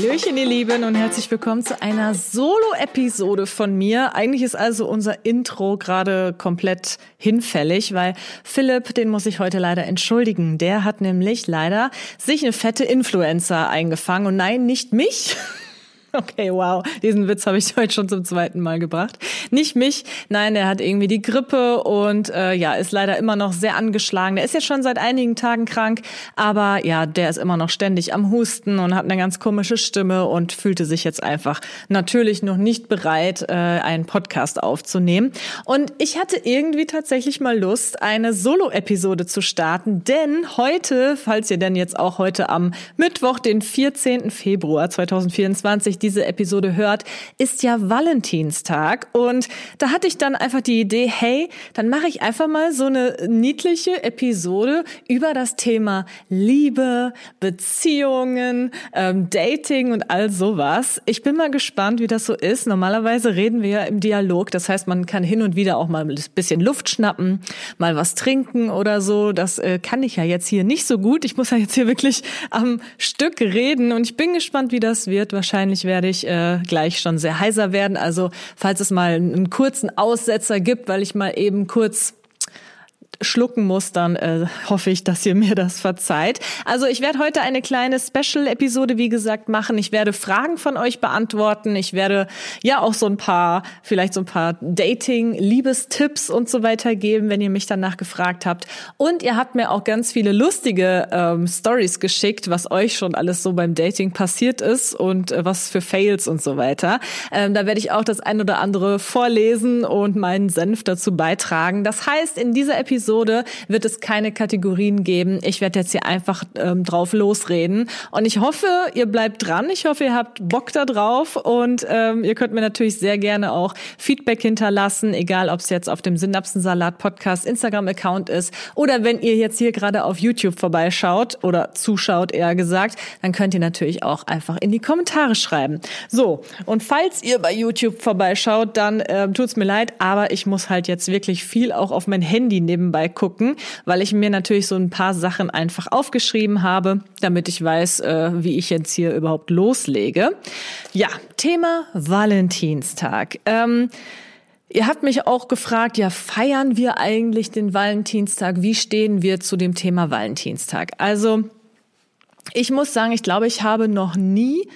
Hallöchen, ihr Lieben, und herzlich willkommen zu einer Solo-Episode von mir. Eigentlich ist also unser Intro gerade komplett hinfällig, weil Philipp, den muss ich heute leider entschuldigen. Der hat nämlich leider sich eine fette Influencer eingefangen. Und nein, nicht mich. Okay, wow. Diesen Witz habe ich heute schon zum zweiten Mal gebracht. Nicht mich, nein, der hat irgendwie die Grippe und äh, ja, ist leider immer noch sehr angeschlagen. Der ist jetzt schon seit einigen Tagen krank, aber ja, der ist immer noch ständig am Husten und hat eine ganz komische Stimme und fühlte sich jetzt einfach natürlich noch nicht bereit, äh, einen Podcast aufzunehmen. Und ich hatte irgendwie tatsächlich mal Lust, eine Solo-Episode zu starten, denn heute, falls ihr denn jetzt auch heute am Mittwoch, den 14. Februar 2024 diese Episode hört, ist ja Valentinstag. Und da hatte ich dann einfach die Idee, hey, dann mache ich einfach mal so eine niedliche Episode über das Thema Liebe, Beziehungen, ähm, Dating und all sowas. Ich bin mal gespannt, wie das so ist. Normalerweise reden wir ja im Dialog. Das heißt, man kann hin und wieder auch mal ein bisschen Luft schnappen, mal was trinken oder so. Das äh, kann ich ja jetzt hier nicht so gut. Ich muss ja jetzt hier wirklich am Stück reden und ich bin gespannt, wie das wird. Wahrscheinlich werde ich äh, gleich schon sehr heiser werden. Also falls es mal einen kurzen Aussetzer gibt, weil ich mal eben kurz schlucken muss, dann äh, hoffe ich, dass ihr mir das verzeiht. Also ich werde heute eine kleine Special-Episode, wie gesagt, machen. Ich werde Fragen von euch beantworten. Ich werde ja auch so ein paar, vielleicht so ein paar Dating, Liebestipps und so weiter geben, wenn ihr mich danach gefragt habt. Und ihr habt mir auch ganz viele lustige ähm, Stories geschickt, was euch schon alles so beim Dating passiert ist und äh, was für Fails und so weiter. Ähm, da werde ich auch das ein oder andere vorlesen und meinen Senf dazu beitragen. Das heißt, in dieser Episode Episode wird es keine Kategorien geben. Ich werde jetzt hier einfach ähm, drauf losreden. Und ich hoffe, ihr bleibt dran. Ich hoffe, ihr habt Bock da drauf. Und ähm, ihr könnt mir natürlich sehr gerne auch Feedback hinterlassen, egal ob es jetzt auf dem Synapsensalat Podcast Instagram-Account ist oder wenn ihr jetzt hier gerade auf YouTube vorbeischaut oder zuschaut, eher gesagt, dann könnt ihr natürlich auch einfach in die Kommentare schreiben. So, und falls ihr bei YouTube vorbeischaut, dann äh, tut's mir leid, aber ich muss halt jetzt wirklich viel auch auf mein Handy nebenbei nebenbei gucken, weil ich mir natürlich so ein paar Sachen einfach aufgeschrieben habe, damit ich weiß, äh, wie ich jetzt hier überhaupt loslege. Ja, Thema Valentinstag. Ähm, Ihr habt mich auch gefragt, ja, feiern wir eigentlich den Valentinstag? Wie stehen wir zu dem Thema Valentinstag? Also, ich muss sagen, ich glaube, ich habe noch nie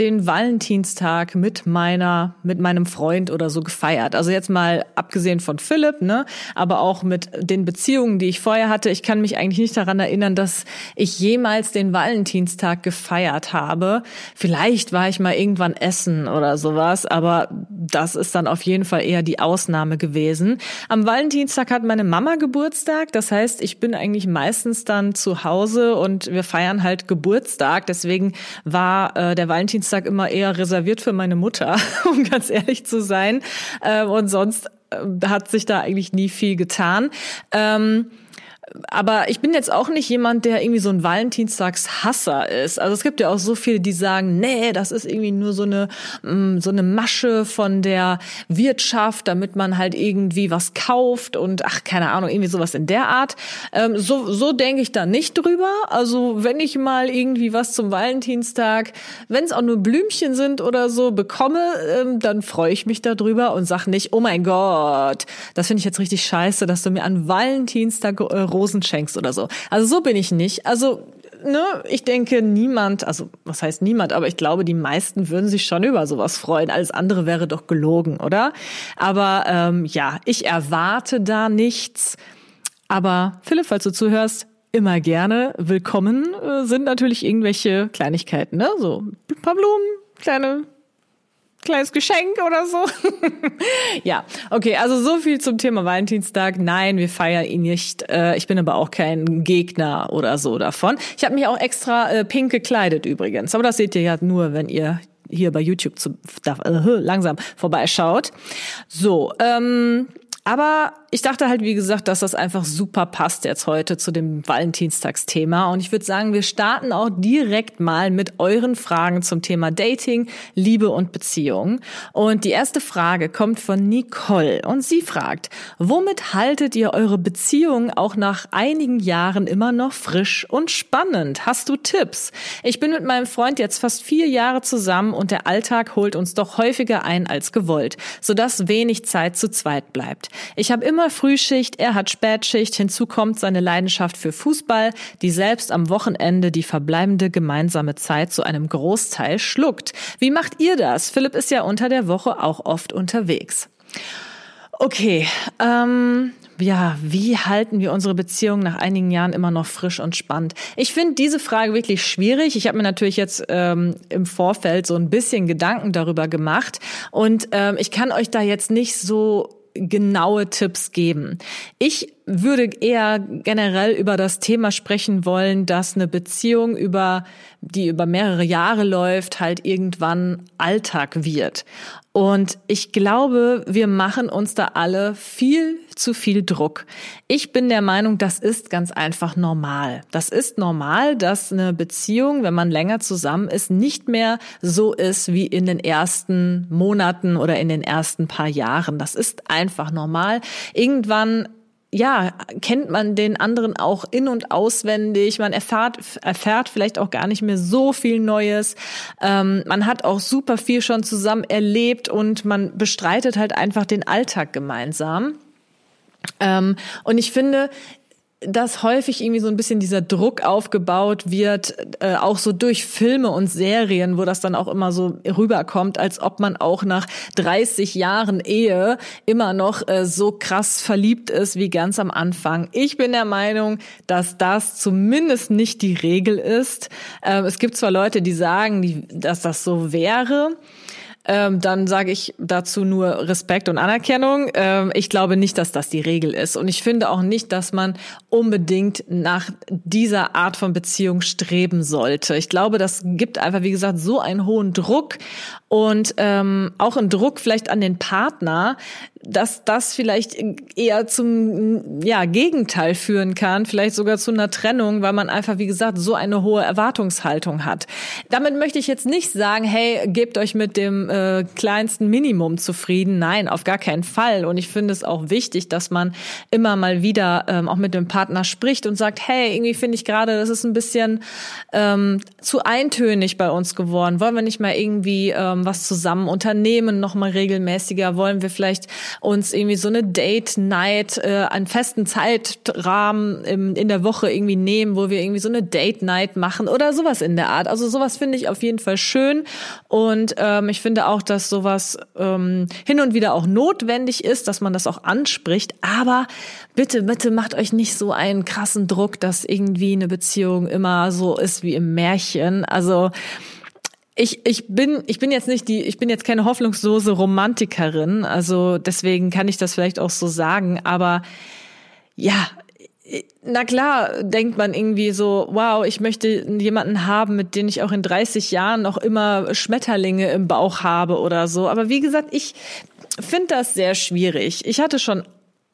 den Valentinstag mit meiner, mit meinem Freund oder so gefeiert. Also jetzt mal abgesehen von Philipp, ne, aber auch mit den Beziehungen, die ich vorher hatte. Ich kann mich eigentlich nicht daran erinnern, dass ich jemals den Valentinstag gefeiert habe. Vielleicht war ich mal irgendwann essen oder sowas, aber das ist dann auf jeden Fall eher die Ausnahme gewesen. Am Valentinstag hat meine Mama Geburtstag. Das heißt, ich bin eigentlich meistens dann zu Hause und wir feiern halt Geburtstag. Deswegen war äh, der Valentinstag Valentinstag immer eher reserviert für meine Mutter, um ganz ehrlich zu sein. Äh, und sonst äh, hat sich da eigentlich nie viel getan. Ähm, aber ich bin jetzt auch nicht jemand, der irgendwie so ein Valentinstagshasser ist. Also es gibt ja auch so viele, die sagen, nee, das ist irgendwie nur so eine mm, so eine Masche von der Wirtschaft, damit man halt irgendwie was kauft und ach keine Ahnung irgendwie sowas in der Art. Ähm, so so denke ich da nicht drüber. Also wenn ich mal irgendwie was zum Valentinstag, wenn es auch nur Blümchen sind oder so bekomme, ähm, dann freue ich mich darüber und sag nicht, oh mein Gott, das finde ich jetzt richtig scheiße, dass du mir an Valentinstag äh, Rosen schenkst oder so. Also so bin ich nicht. Also ne, ich denke, niemand, also was heißt niemand, aber ich glaube, die meisten würden sich schon über sowas freuen. Alles andere wäre doch gelogen, oder? Aber ähm, ja, ich erwarte da nichts. Aber Philipp, falls du zuhörst, immer gerne willkommen äh, sind natürlich irgendwelche Kleinigkeiten, ne? So ein paar Blumen, kleine kleines Geschenk oder so. ja, okay, also so viel zum Thema Valentinstag. Nein, wir feiern ihn nicht. Äh, ich bin aber auch kein Gegner oder so davon. Ich habe mich auch extra äh, pink gekleidet übrigens, aber das seht ihr ja nur, wenn ihr hier bei YouTube zu, äh, langsam vorbeischaut. So, ähm, aber ich dachte halt, wie gesagt, dass das einfach super passt jetzt heute zu dem Valentinstagsthema. Und ich würde sagen, wir starten auch direkt mal mit euren Fragen zum Thema Dating, Liebe und Beziehung. Und die erste Frage kommt von Nicole. Und sie fragt, womit haltet ihr eure Beziehung auch nach einigen Jahren immer noch frisch und spannend? Hast du Tipps? Ich bin mit meinem Freund jetzt fast vier Jahre zusammen und der Alltag holt uns doch häufiger ein als gewollt, sodass wenig Zeit zu zweit bleibt. Ich habe immer Frühschicht, er hat Spätschicht, hinzu kommt seine Leidenschaft für Fußball, die selbst am Wochenende die verbleibende gemeinsame Zeit zu einem Großteil schluckt. Wie macht ihr das? Philipp ist ja unter der Woche auch oft unterwegs. Okay, ähm, ja, wie halten wir unsere Beziehung nach einigen Jahren immer noch frisch und spannend? Ich finde diese Frage wirklich schwierig. Ich habe mir natürlich jetzt ähm, im Vorfeld so ein bisschen Gedanken darüber gemacht und ähm, ich kann euch da jetzt nicht so genaue Tipps geben. Ich würde eher generell über das Thema sprechen wollen, dass eine Beziehung über, die über mehrere Jahre läuft, halt irgendwann Alltag wird. Und ich glaube, wir machen uns da alle viel zu viel Druck. Ich bin der Meinung, das ist ganz einfach normal. Das ist normal, dass eine Beziehung, wenn man länger zusammen ist, nicht mehr so ist wie in den ersten Monaten oder in den ersten paar Jahren. Das ist einfach normal. Irgendwann ja, kennt man den anderen auch in- und auswendig. Man erfährt, erfährt vielleicht auch gar nicht mehr so viel Neues. Ähm, man hat auch super viel schon zusammen erlebt und man bestreitet halt einfach den Alltag gemeinsam. Ähm, und ich finde, dass häufig irgendwie so ein bisschen dieser Druck aufgebaut wird, äh, auch so durch Filme und Serien, wo das dann auch immer so rüberkommt, als ob man auch nach 30 Jahren Ehe immer noch äh, so krass verliebt ist wie ganz am Anfang. Ich bin der Meinung, dass das zumindest nicht die Regel ist. Äh, es gibt zwar Leute, die sagen, die, dass das so wäre, ähm, dann sage ich dazu nur Respekt und Anerkennung. Ähm, ich glaube nicht, dass das die Regel ist. Und ich finde auch nicht, dass man unbedingt nach dieser Art von Beziehung streben sollte. Ich glaube, das gibt einfach, wie gesagt, so einen hohen Druck und ähm, auch einen Druck vielleicht an den Partner, dass das vielleicht eher zum ja, Gegenteil führen kann, vielleicht sogar zu einer Trennung, weil man einfach, wie gesagt, so eine hohe Erwartungshaltung hat. Damit möchte ich jetzt nicht sagen, hey, gebt euch mit dem äh, kleinsten Minimum zufrieden. Nein, auf gar keinen Fall. Und ich finde es auch wichtig, dass man immer mal wieder ähm, auch mit dem Partner spricht und sagt, hey, irgendwie finde ich gerade, das ist ein bisschen ähm, zu eintönig bei uns geworden. Wollen wir nicht mal irgendwie ähm, was zusammen unternehmen, noch mal regelmäßiger? Wollen wir vielleicht uns irgendwie so eine Date Night, äh, einen festen Zeitrahmen im, in der Woche irgendwie nehmen, wo wir irgendwie so eine Date Night machen oder sowas in der Art. Also sowas finde ich auf jeden Fall schön und ähm, ich finde auch, dass sowas ähm, hin und wieder auch notwendig ist, dass man das auch anspricht. Aber bitte, bitte macht euch nicht so einen krassen Druck, dass irgendwie eine Beziehung immer so ist wie im Märchen. Also ich, ich bin, ich bin jetzt nicht die, ich bin jetzt keine hoffnungslose Romantikerin, also deswegen kann ich das vielleicht auch so sagen, aber ja, na klar, denkt man irgendwie so, wow, ich möchte jemanden haben, mit dem ich auch in 30 Jahren noch immer Schmetterlinge im Bauch habe oder so. Aber wie gesagt, ich finde das sehr schwierig. Ich hatte schon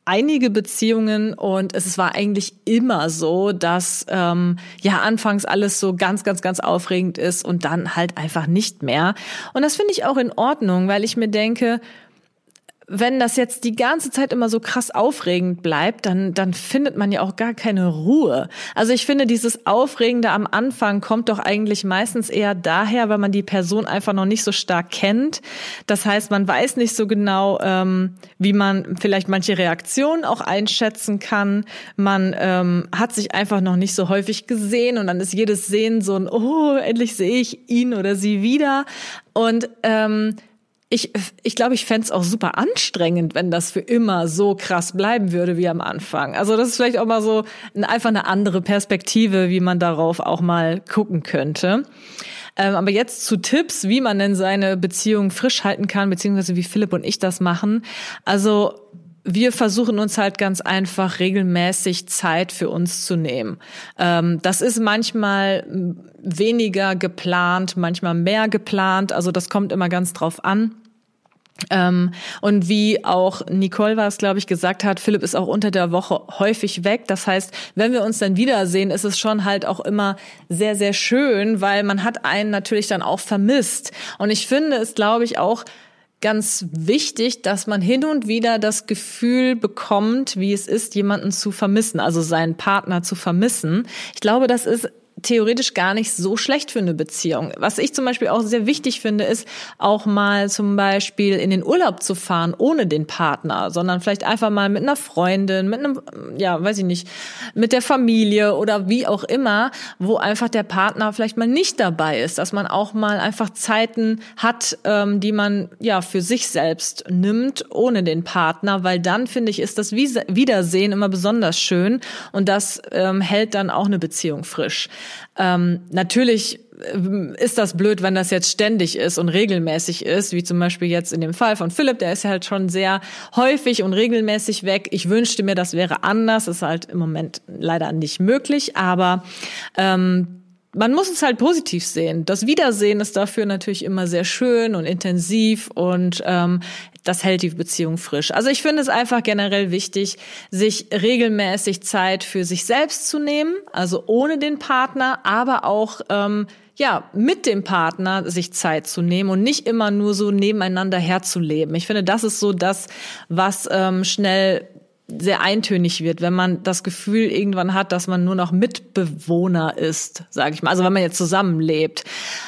einige Beziehungen und es war eigentlich immer so, dass ähm, ja anfangs alles so ganz, ganz, ganz aufregend ist und dann halt einfach nicht mehr. Und das finde ich auch in Ordnung, weil ich mir denke, wenn das jetzt die ganze Zeit immer so krass aufregend bleibt, dann, dann findet man ja auch gar keine Ruhe. Also ich finde, dieses Aufregende am Anfang kommt doch eigentlich meistens eher daher, weil man die Person einfach noch nicht so stark kennt. Das heißt, man weiß nicht so genau, ähm, wie man vielleicht manche Reaktionen auch einschätzen kann. Man ähm, hat sich einfach noch nicht so häufig gesehen und dann ist jedes Sehen so ein, oh, endlich sehe ich ihn oder sie wieder. Und ähm, ich, ich glaube, ich fände es auch super anstrengend, wenn das für immer so krass bleiben würde wie am Anfang. Also das ist vielleicht auch mal so ein, einfach eine andere Perspektive, wie man darauf auch mal gucken könnte. Ähm, aber jetzt zu Tipps, wie man denn seine Beziehung frisch halten kann, beziehungsweise wie Philipp und ich das machen. Also wir versuchen uns halt ganz einfach regelmäßig Zeit für uns zu nehmen. Ähm, das ist manchmal weniger geplant, manchmal mehr geplant. Also das kommt immer ganz drauf an. Ähm, und wie auch Nicole war es, glaube ich, gesagt hat, Philipp ist auch unter der Woche häufig weg. Das heißt, wenn wir uns dann wiedersehen, ist es schon halt auch immer sehr, sehr schön, weil man hat einen natürlich dann auch vermisst. Und ich finde es, glaube ich, auch ganz wichtig, dass man hin und wieder das Gefühl bekommt, wie es ist, jemanden zu vermissen, also seinen Partner zu vermissen. Ich glaube, das ist theoretisch gar nicht so schlecht für eine Beziehung. Was ich zum Beispiel auch sehr wichtig finde, ist auch mal zum Beispiel in den Urlaub zu fahren ohne den Partner, sondern vielleicht einfach mal mit einer Freundin, mit einem, ja, weiß ich nicht, mit der Familie oder wie auch immer, wo einfach der Partner vielleicht mal nicht dabei ist, dass man auch mal einfach Zeiten hat, ähm, die man ja für sich selbst nimmt ohne den Partner, weil dann finde ich ist das Wiedersehen immer besonders schön und das ähm, hält dann auch eine Beziehung frisch. Ähm, natürlich äh, ist das blöd, wenn das jetzt ständig ist und regelmäßig ist, wie zum Beispiel jetzt in dem Fall von Philipp, der ist halt schon sehr häufig und regelmäßig weg. Ich wünschte mir, das wäre anders, ist halt im Moment leider nicht möglich, aber ähm, man muss es halt positiv sehen. Das Wiedersehen ist dafür natürlich immer sehr schön und intensiv und ähm, das hält die Beziehung frisch. Also ich finde es einfach generell wichtig, sich regelmäßig Zeit für sich selbst zu nehmen, also ohne den Partner, aber auch ähm, ja, mit dem Partner sich Zeit zu nehmen und nicht immer nur so nebeneinander herzuleben. Ich finde, das ist so das, was ähm, schnell sehr eintönig wird, wenn man das Gefühl irgendwann hat, dass man nur noch Mitbewohner ist, sage ich mal. Also wenn man jetzt zusammenlebt,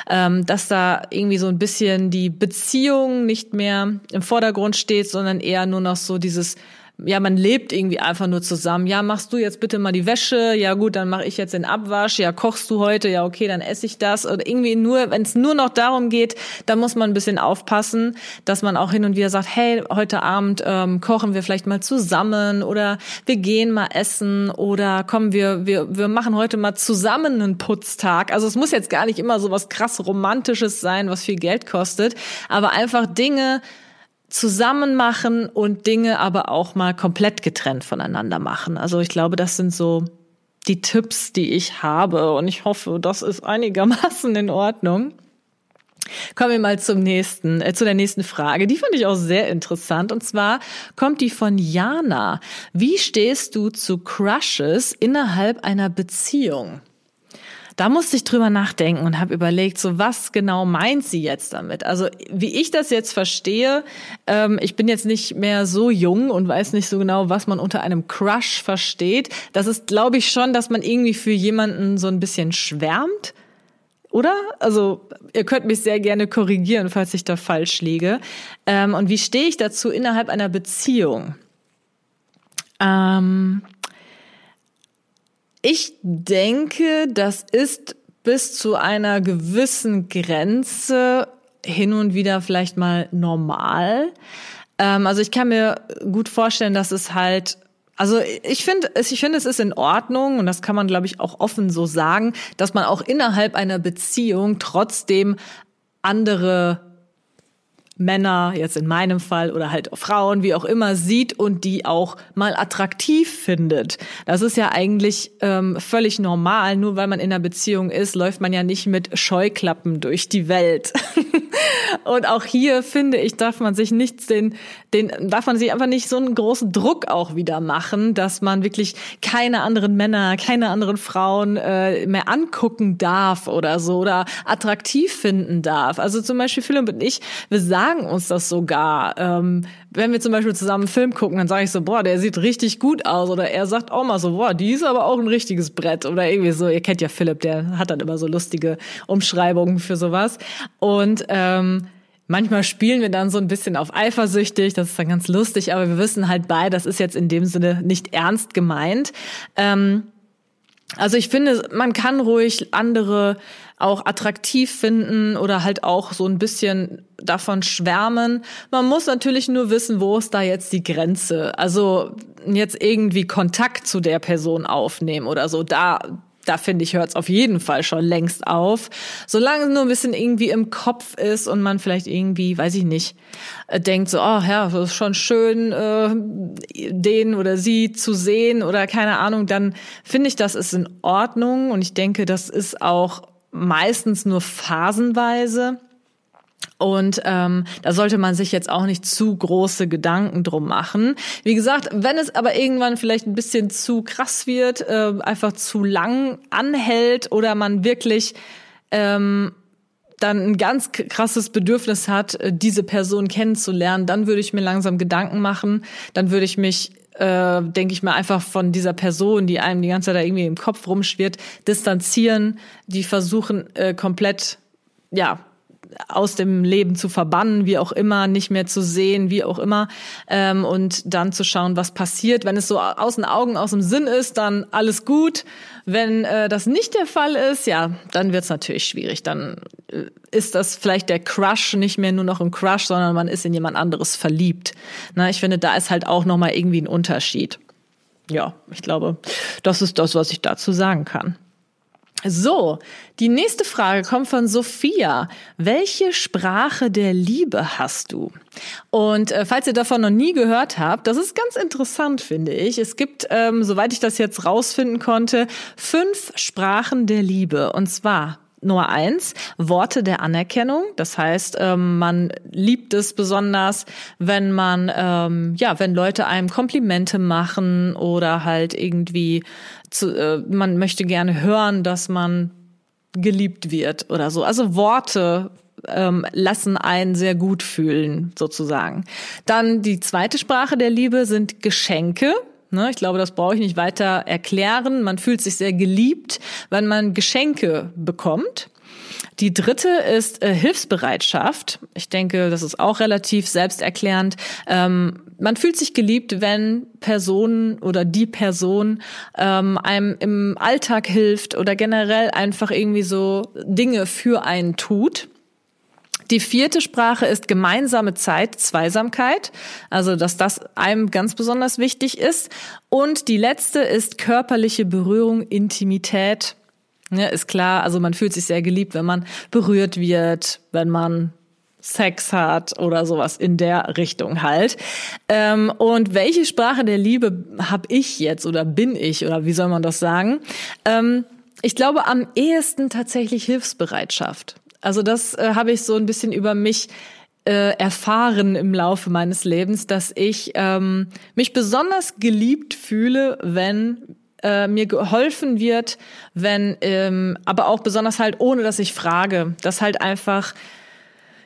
ähm, dass da irgendwie so ein bisschen die Beziehung nicht mehr im Vordergrund steht, sondern eher nur noch so dieses ja, man lebt irgendwie einfach nur zusammen. Ja, machst du jetzt bitte mal die Wäsche? Ja, gut, dann mache ich jetzt den Abwasch. Ja, kochst du heute? Ja, okay, dann esse ich das. Und irgendwie nur, wenn es nur noch darum geht, da muss man ein bisschen aufpassen, dass man auch hin und wieder sagt, hey, heute Abend ähm, kochen wir vielleicht mal zusammen oder wir gehen mal essen oder kommen wir, wir, wir machen heute mal zusammen einen Putztag. Also es muss jetzt gar nicht immer so was krass Romantisches sein, was viel Geld kostet, aber einfach Dinge, zusammen machen und Dinge aber auch mal komplett getrennt voneinander machen. Also ich glaube, das sind so die Tipps, die ich habe und ich hoffe, das ist einigermaßen in Ordnung. Kommen wir mal zum nächsten, äh, zu der nächsten Frage. Die fand ich auch sehr interessant. Und zwar kommt die von Jana. Wie stehst du zu Crushes innerhalb einer Beziehung? Da musste ich drüber nachdenken und habe überlegt, so was genau meint sie jetzt damit? Also wie ich das jetzt verstehe, ähm, ich bin jetzt nicht mehr so jung und weiß nicht so genau, was man unter einem Crush versteht. Das ist, glaube ich, schon, dass man irgendwie für jemanden so ein bisschen schwärmt. Oder? Also, ihr könnt mich sehr gerne korrigieren, falls ich da falsch liege. Ähm, und wie stehe ich dazu innerhalb einer Beziehung? Ähm, ich denke, das ist bis zu einer gewissen Grenze hin und wieder vielleicht mal normal. Ähm, also ich kann mir gut vorstellen, dass es halt also ich finde, ich finde, es ist in Ordnung und das kann man, glaube ich, auch offen so sagen, dass man auch innerhalb einer Beziehung trotzdem andere Männer, jetzt in meinem Fall, oder halt Frauen, wie auch immer, sieht und die auch mal attraktiv findet. Das ist ja eigentlich ähm, völlig normal. Nur weil man in einer Beziehung ist, läuft man ja nicht mit Scheuklappen durch die Welt. und auch hier finde ich, darf man sich nicht den, den, darf man sich einfach nicht so einen großen Druck auch wieder machen, dass man wirklich keine anderen Männer, keine anderen Frauen äh, mehr angucken darf oder so oder attraktiv finden darf. Also zum Beispiel Philipp und ich, wir sagen sagen uns das sogar. Ähm, wenn wir zum Beispiel zusammen einen Film gucken, dann sage ich so, boah, der sieht richtig gut aus. Oder er sagt auch mal so, boah, die ist aber auch ein richtiges Brett. Oder irgendwie so, ihr kennt ja Philipp, der hat dann immer so lustige Umschreibungen für sowas. Und ähm, Manchmal spielen wir dann so ein bisschen auf eifersüchtig, das ist dann ganz lustig, aber wir wissen halt beide, das ist jetzt in dem Sinne nicht ernst gemeint. Ähm, also ich finde, man kann ruhig andere auch attraktiv finden oder halt auch so ein bisschen davon schwärmen. Man muss natürlich nur wissen, wo ist da jetzt die Grenze. Also jetzt irgendwie Kontakt zu der Person aufnehmen oder so. Da, da finde ich, hört es auf jeden Fall schon längst auf. Solange es nur ein bisschen irgendwie im Kopf ist und man vielleicht irgendwie, weiß ich nicht, äh, denkt so, oh ja, das ist schon schön, äh, den oder sie zu sehen oder keine Ahnung, dann finde ich, das ist in Ordnung und ich denke, das ist auch meistens nur phasenweise. Und ähm, da sollte man sich jetzt auch nicht zu große Gedanken drum machen. Wie gesagt, wenn es aber irgendwann vielleicht ein bisschen zu krass wird, äh, einfach zu lang anhält oder man wirklich ähm, dann ein ganz krasses Bedürfnis hat, äh, diese Person kennenzulernen, dann würde ich mir langsam Gedanken machen. Dann würde ich mich äh, denke ich mal, einfach von dieser Person, die einem die ganze Zeit da irgendwie im Kopf rumschwirrt, distanzieren, die versuchen äh, komplett, ja, aus dem Leben zu verbannen, wie auch immer, nicht mehr zu sehen, wie auch immer, ähm, und dann zu schauen, was passiert. Wenn es so aus den Augen, aus dem Sinn ist, dann alles gut. Wenn äh, das nicht der Fall ist, ja, dann wird es natürlich schwierig. Dann äh, ist das vielleicht der Crush nicht mehr nur noch ein Crush, sondern man ist in jemand anderes verliebt. Na, ich finde, da ist halt auch noch mal irgendwie ein Unterschied. Ja, ich glaube, das ist das, was ich dazu sagen kann. So, die nächste Frage kommt von Sophia. Welche Sprache der Liebe hast du? Und äh, falls ihr davon noch nie gehört habt, das ist ganz interessant, finde ich. Es gibt, ähm, soweit ich das jetzt rausfinden konnte, fünf Sprachen der Liebe. Und zwar Nummer eins, Worte der Anerkennung. Das heißt, ähm, man liebt es besonders, wenn man, ähm, ja, wenn Leute einem Komplimente machen oder halt irgendwie, zu, äh, man möchte gerne hören, dass man geliebt wird oder so. Also Worte ähm, lassen einen sehr gut fühlen, sozusagen. Dann die zweite Sprache der Liebe sind Geschenke. Ne, ich glaube, das brauche ich nicht weiter erklären. Man fühlt sich sehr geliebt, wenn man Geschenke bekommt. Die dritte ist äh, Hilfsbereitschaft. Ich denke, das ist auch relativ selbsterklärend. Ähm, man fühlt sich geliebt, wenn Personen oder die Person ähm, einem im Alltag hilft oder generell einfach irgendwie so Dinge für einen tut. Die vierte Sprache ist gemeinsame Zeit, Zweisamkeit, also dass das einem ganz besonders wichtig ist. Und die letzte ist körperliche Berührung, Intimität. Ja, ist klar, also man fühlt sich sehr geliebt, wenn man berührt wird, wenn man Sex hat oder sowas in der Richtung halt. Ähm, und welche Sprache der Liebe habe ich jetzt oder bin ich oder wie soll man das sagen? Ähm, ich glaube am ehesten tatsächlich Hilfsbereitschaft. Also das äh, habe ich so ein bisschen über mich äh, erfahren im Laufe meines Lebens, dass ich ähm, mich besonders geliebt fühle, wenn äh, mir geholfen wird, wenn, ähm, aber auch besonders halt ohne, dass ich frage, dass halt einfach,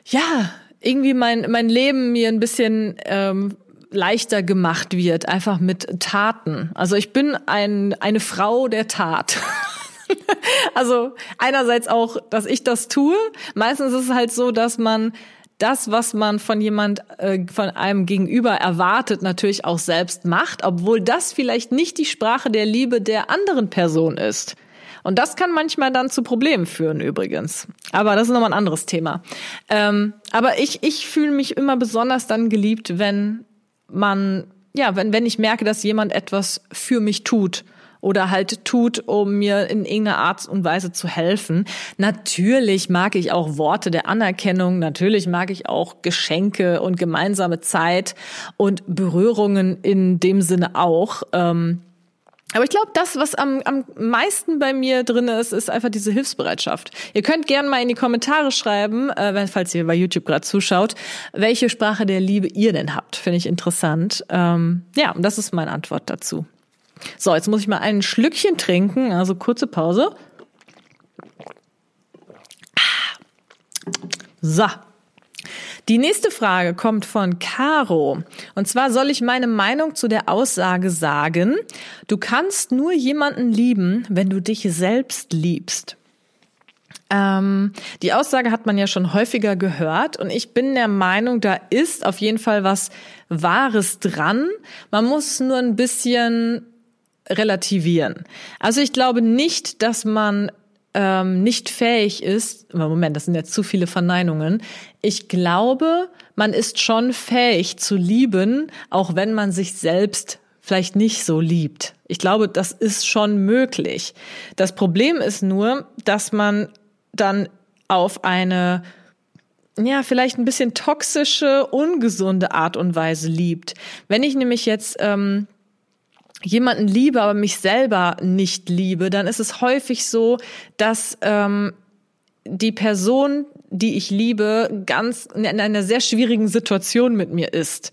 ja, irgendwie mein, mein Leben mir ein bisschen ähm, leichter gemacht wird, einfach mit Taten. Also ich bin ein, eine Frau der Tat. also einerseits auch, dass ich das tue. Meistens ist es halt so, dass man das, was man von jemand, äh, von einem Gegenüber erwartet, natürlich auch selbst macht, obwohl das vielleicht nicht die Sprache der Liebe der anderen Person ist. Und das kann manchmal dann zu Problemen führen, übrigens. Aber das ist nochmal ein anderes Thema. Ähm, aber ich, ich fühle mich immer besonders dann geliebt, wenn man, ja, wenn, wenn ich merke, dass jemand etwas für mich tut oder halt tut, um mir in irgendeiner Art und Weise zu helfen. Natürlich mag ich auch Worte der Anerkennung, natürlich mag ich auch Geschenke und gemeinsame Zeit und Berührungen in dem Sinne auch. Ähm, aber ich glaube, das, was am, am meisten bei mir drin ist, ist einfach diese Hilfsbereitschaft. Ihr könnt gerne mal in die Kommentare schreiben, äh, falls ihr bei YouTube gerade zuschaut, welche Sprache der Liebe ihr denn habt. Finde ich interessant. Ähm, ja, und das ist meine Antwort dazu. So, jetzt muss ich mal ein Schlückchen trinken, also kurze Pause. So. Die nächste Frage kommt von Caro. Und zwar soll ich meine Meinung zu der Aussage sagen, du kannst nur jemanden lieben, wenn du dich selbst liebst. Ähm, die Aussage hat man ja schon häufiger gehört und ich bin der Meinung, da ist auf jeden Fall was Wahres dran. Man muss nur ein bisschen relativieren. Also ich glaube nicht, dass man ähm, nicht fähig ist, Moment, das sind jetzt zu viele Verneinungen. Ich glaube, man ist schon fähig zu lieben, auch wenn man sich selbst vielleicht nicht so liebt. Ich glaube, das ist schon möglich. Das Problem ist nur, dass man dann auf eine ja, vielleicht ein bisschen toxische, ungesunde Art und Weise liebt. Wenn ich nämlich jetzt ähm, jemanden liebe, aber mich selber nicht liebe, dann ist es häufig so, dass ähm, die Person, die ich liebe, ganz in einer sehr schwierigen Situation mit mir ist.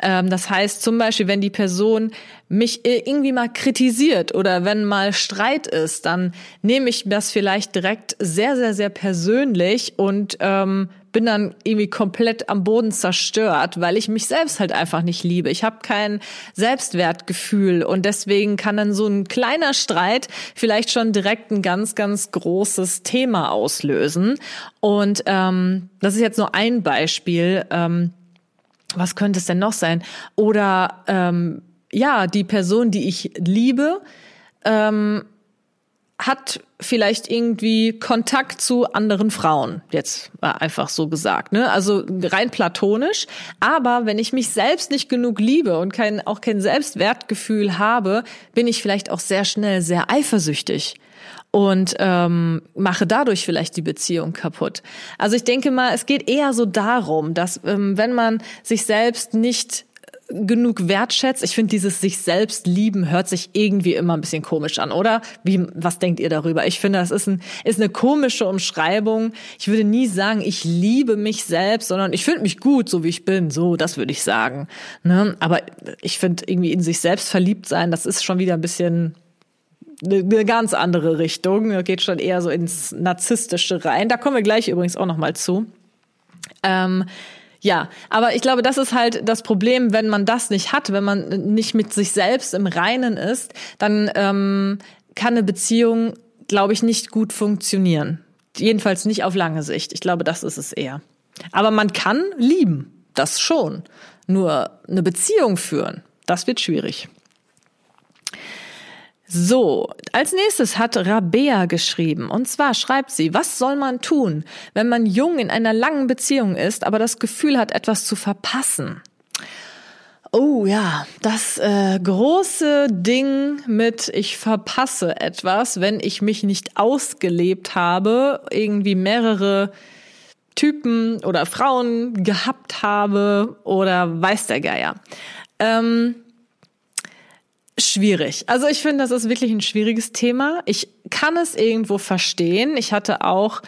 Ähm, das heißt zum Beispiel, wenn die Person mich irgendwie mal kritisiert oder wenn mal Streit ist, dann nehme ich das vielleicht direkt sehr, sehr, sehr persönlich und ähm, bin dann irgendwie komplett am Boden zerstört, weil ich mich selbst halt einfach nicht liebe. Ich habe kein Selbstwertgefühl und deswegen kann dann so ein kleiner Streit vielleicht schon direkt ein ganz, ganz großes Thema auslösen. Und ähm, das ist jetzt nur ein Beispiel. Ähm, was könnte es denn noch sein? Oder ähm, ja, die Person, die ich liebe, ähm, hat vielleicht irgendwie Kontakt zu anderen Frauen, jetzt einfach so gesagt, ne? Also rein platonisch. Aber wenn ich mich selbst nicht genug liebe und kein, auch kein Selbstwertgefühl habe, bin ich vielleicht auch sehr schnell sehr eifersüchtig und ähm, mache dadurch vielleicht die Beziehung kaputt. Also ich denke mal, es geht eher so darum, dass ähm, wenn man sich selbst nicht genug wertschätzt. Ich finde, dieses sich selbst lieben hört sich irgendwie immer ein bisschen komisch an, oder? Wie, was denkt ihr darüber? Ich finde, das ist, ein, ist eine komische Umschreibung. Ich würde nie sagen, ich liebe mich selbst, sondern ich finde mich gut, so wie ich bin. So, das würde ich sagen. Ne? Aber ich finde, irgendwie in sich selbst verliebt sein, das ist schon wieder ein bisschen eine ganz andere Richtung. Das geht schon eher so ins Narzisstische rein. Da kommen wir gleich übrigens auch noch mal zu. Ähm, ja, aber ich glaube, das ist halt das Problem, wenn man das nicht hat, wenn man nicht mit sich selbst im Reinen ist, dann ähm, kann eine Beziehung, glaube ich, nicht gut funktionieren. Jedenfalls nicht auf lange Sicht. Ich glaube, das ist es eher. Aber man kann lieben, das schon. Nur eine Beziehung führen, das wird schwierig. So, als nächstes hat Rabea geschrieben. Und zwar schreibt sie, was soll man tun, wenn man jung in einer langen Beziehung ist, aber das Gefühl hat, etwas zu verpassen? Oh ja, das äh, große Ding mit ich verpasse etwas, wenn ich mich nicht ausgelebt habe, irgendwie mehrere Typen oder Frauen gehabt habe oder weiß der Geier. Ähm, Schwierig. Also ich finde, das ist wirklich ein schwieriges Thema. Ich kann es irgendwo verstehen. Ich hatte auch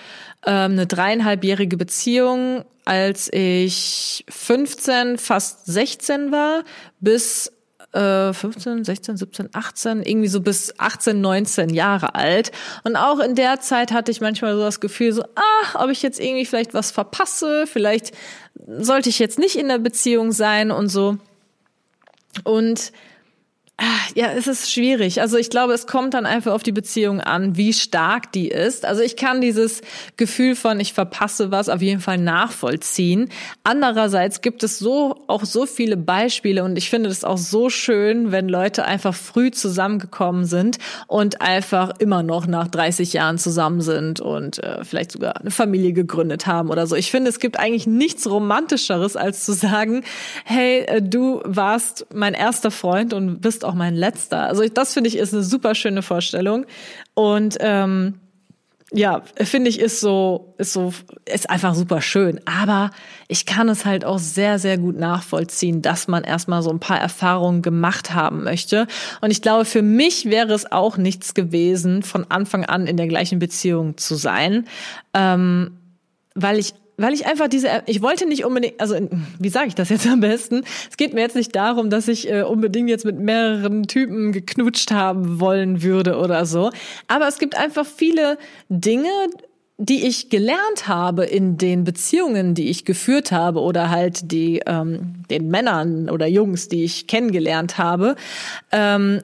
ähm, eine dreieinhalbjährige Beziehung, als ich 15, fast 16 war, bis äh, 15, 16, 17, 18, irgendwie so bis 18, 19 Jahre alt. Und auch in der Zeit hatte ich manchmal so das Gefühl, so, ah, ob ich jetzt irgendwie vielleicht was verpasse, vielleicht sollte ich jetzt nicht in der Beziehung sein und so. Und ja, es ist schwierig. Also ich glaube, es kommt dann einfach auf die Beziehung an, wie stark die ist. Also ich kann dieses Gefühl von ich verpasse was auf jeden Fall nachvollziehen. Andererseits gibt es so auch so viele Beispiele und ich finde es auch so schön, wenn Leute einfach früh zusammengekommen sind und einfach immer noch nach 30 Jahren zusammen sind und äh, vielleicht sogar eine Familie gegründet haben oder so. Ich finde, es gibt eigentlich nichts romantischeres als zu sagen, hey, äh, du warst mein erster Freund und bist auch auch mein letzter. Also das finde ich ist eine super schöne Vorstellung. Und ähm, ja, finde ich ist so ist so ist einfach super schön, aber ich kann es halt auch sehr sehr gut nachvollziehen, dass man erstmal so ein paar Erfahrungen gemacht haben möchte. Und ich glaube, für mich wäre es auch nichts gewesen, von Anfang an in der gleichen Beziehung zu sein, ähm, weil ich weil ich einfach diese, ich wollte nicht unbedingt, also wie sage ich das jetzt am besten? Es geht mir jetzt nicht darum, dass ich äh, unbedingt jetzt mit mehreren Typen geknutscht haben wollen würde oder so. Aber es gibt einfach viele Dinge, die ich gelernt habe in den Beziehungen, die ich geführt habe oder halt die ähm, den Männern oder Jungs, die ich kennengelernt habe, ähm,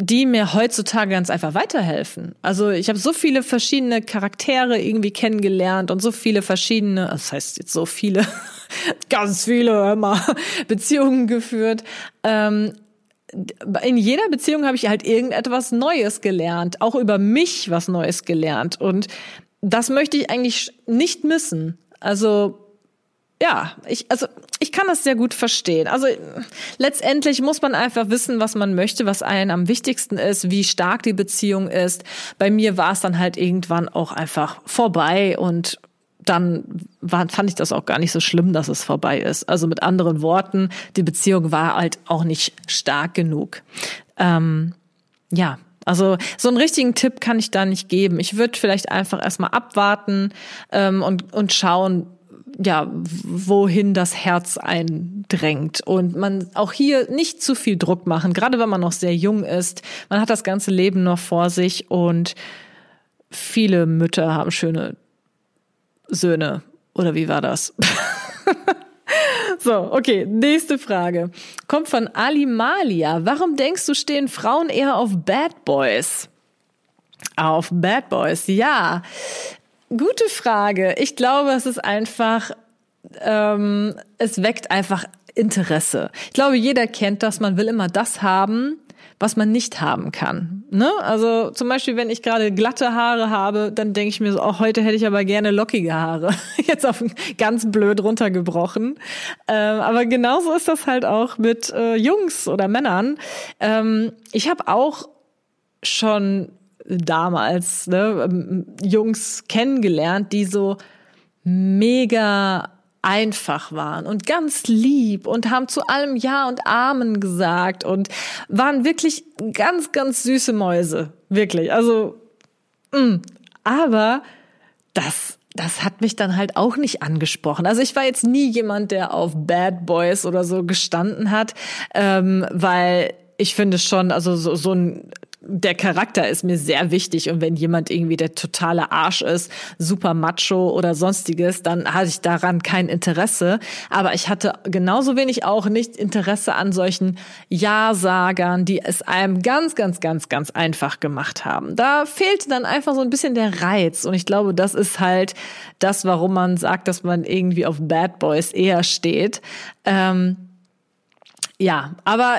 die mir heutzutage ganz einfach weiterhelfen. Also ich habe so viele verschiedene Charaktere irgendwie kennengelernt und so viele verschiedene, das heißt jetzt so viele, ganz viele immer Beziehungen geführt. Ähm, in jeder Beziehung habe ich halt irgendetwas Neues gelernt, auch über mich was Neues gelernt und das möchte ich eigentlich nicht missen. Also ja, ich, also ich kann das sehr gut verstehen. Also letztendlich muss man einfach wissen, was man möchte, was einem am wichtigsten ist, wie stark die Beziehung ist. Bei mir war es dann halt irgendwann auch einfach vorbei und dann war, fand ich das auch gar nicht so schlimm, dass es vorbei ist. Also mit anderen Worten, die Beziehung war halt auch nicht stark genug. Ähm, ja, Also so einen richtigen Tipp kann ich da nicht geben. Ich würde vielleicht einfach erstmal abwarten ähm, und, und schauen, ja, wohin das Herz eindrängt. Und man auch hier nicht zu viel Druck machen, gerade wenn man noch sehr jung ist. Man hat das ganze Leben noch vor sich und viele Mütter haben schöne Söhne. Oder wie war das? So, okay, nächste Frage. Kommt von Ali Malia. Warum denkst du, stehen Frauen eher auf Bad Boys? Auf Bad Boys, ja. Gute Frage. Ich glaube, es ist einfach, ähm, es weckt einfach Interesse. Ich glaube, jeder kennt das. Man will immer das haben, was man nicht haben kann. Ne? Also zum Beispiel, wenn ich gerade glatte Haare habe, dann denke ich mir so, auch heute hätte ich aber gerne lockige Haare. Jetzt auf ganz blöd runtergebrochen. Ähm, aber genauso ist das halt auch mit äh, Jungs oder Männern. Ähm, ich habe auch schon damals ne, ähm, Jungs kennengelernt, die so mega einfach waren und ganz lieb und haben zu allem Ja und Amen gesagt und waren wirklich ganz, ganz süße Mäuse. Wirklich. Also, mh. Mm. aber das, das hat mich dann halt auch nicht angesprochen. Also ich war jetzt nie jemand, der auf Bad Boys oder so gestanden hat, ähm, weil ich finde schon, also so, so ein der Charakter ist mir sehr wichtig und wenn jemand irgendwie der totale Arsch ist, super macho oder sonstiges, dann hatte ich daran kein Interesse. Aber ich hatte genauso wenig auch nicht Interesse an solchen Ja-Sagern, die es einem ganz, ganz, ganz, ganz einfach gemacht haben. Da fehlte dann einfach so ein bisschen der Reiz und ich glaube, das ist halt das, warum man sagt, dass man irgendwie auf Bad Boys eher steht. Ähm, ja, aber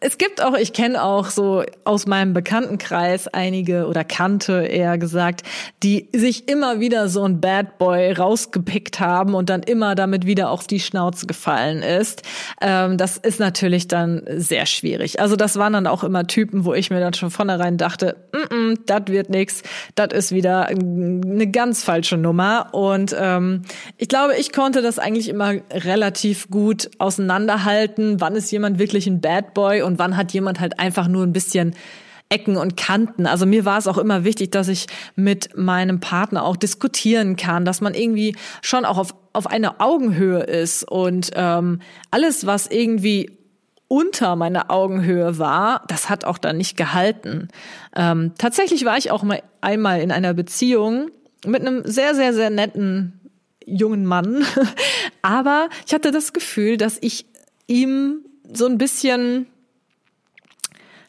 es gibt auch, ich kenne auch so aus meinem Bekanntenkreis einige oder kannte eher gesagt, die sich immer wieder so ein Bad Boy rausgepickt haben und dann immer damit wieder auf die Schnauze gefallen ist. Ähm, das ist natürlich dann sehr schwierig. Also das waren dann auch immer Typen, wo ich mir dann schon vornherein dachte, das wird nix, das ist wieder eine ganz falsche Nummer. Und ähm, ich glaube, ich konnte das eigentlich immer relativ gut auseinanderhalten, wann ist jemand wirklich ein Bad Boy Boy und wann hat jemand halt einfach nur ein bisschen Ecken und Kanten. Also mir war es auch immer wichtig, dass ich mit meinem Partner auch diskutieren kann, dass man irgendwie schon auch auf, auf einer Augenhöhe ist und ähm, alles, was irgendwie unter meiner Augenhöhe war, das hat auch dann nicht gehalten. Ähm, tatsächlich war ich auch mal einmal in einer Beziehung mit einem sehr, sehr, sehr netten jungen Mann. Aber ich hatte das Gefühl, dass ich ihm so ein bisschen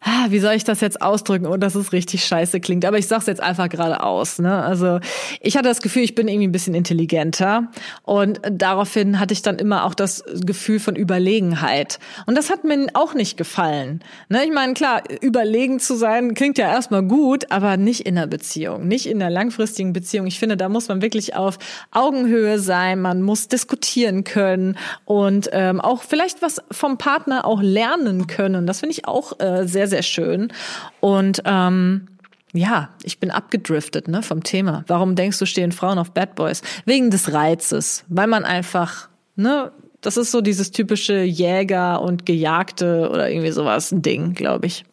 Ah, wie soll ich das jetzt ausdrücken, und dass es richtig scheiße klingt. Aber ich sag's jetzt einfach geradeaus. Ne? Also ich hatte das Gefühl, ich bin irgendwie ein bisschen intelligenter. Und daraufhin hatte ich dann immer auch das Gefühl von Überlegenheit. Und das hat mir auch nicht gefallen. Ne? Ich meine, klar, überlegen zu sein klingt ja erstmal gut, aber nicht in der Beziehung, nicht in der langfristigen Beziehung. Ich finde, da muss man wirklich auf Augenhöhe sein. Man muss diskutieren können und ähm, auch vielleicht was vom Partner auch lernen können. Das finde ich auch äh, sehr, sehr sehr schön. Und ähm, ja, ich bin abgedriftet ne, vom Thema. Warum denkst du, stehen Frauen auf Bad Boys? Wegen des Reizes, weil man einfach, ne, das ist so dieses typische Jäger und Gejagte oder irgendwie sowas, ein Ding, glaube ich.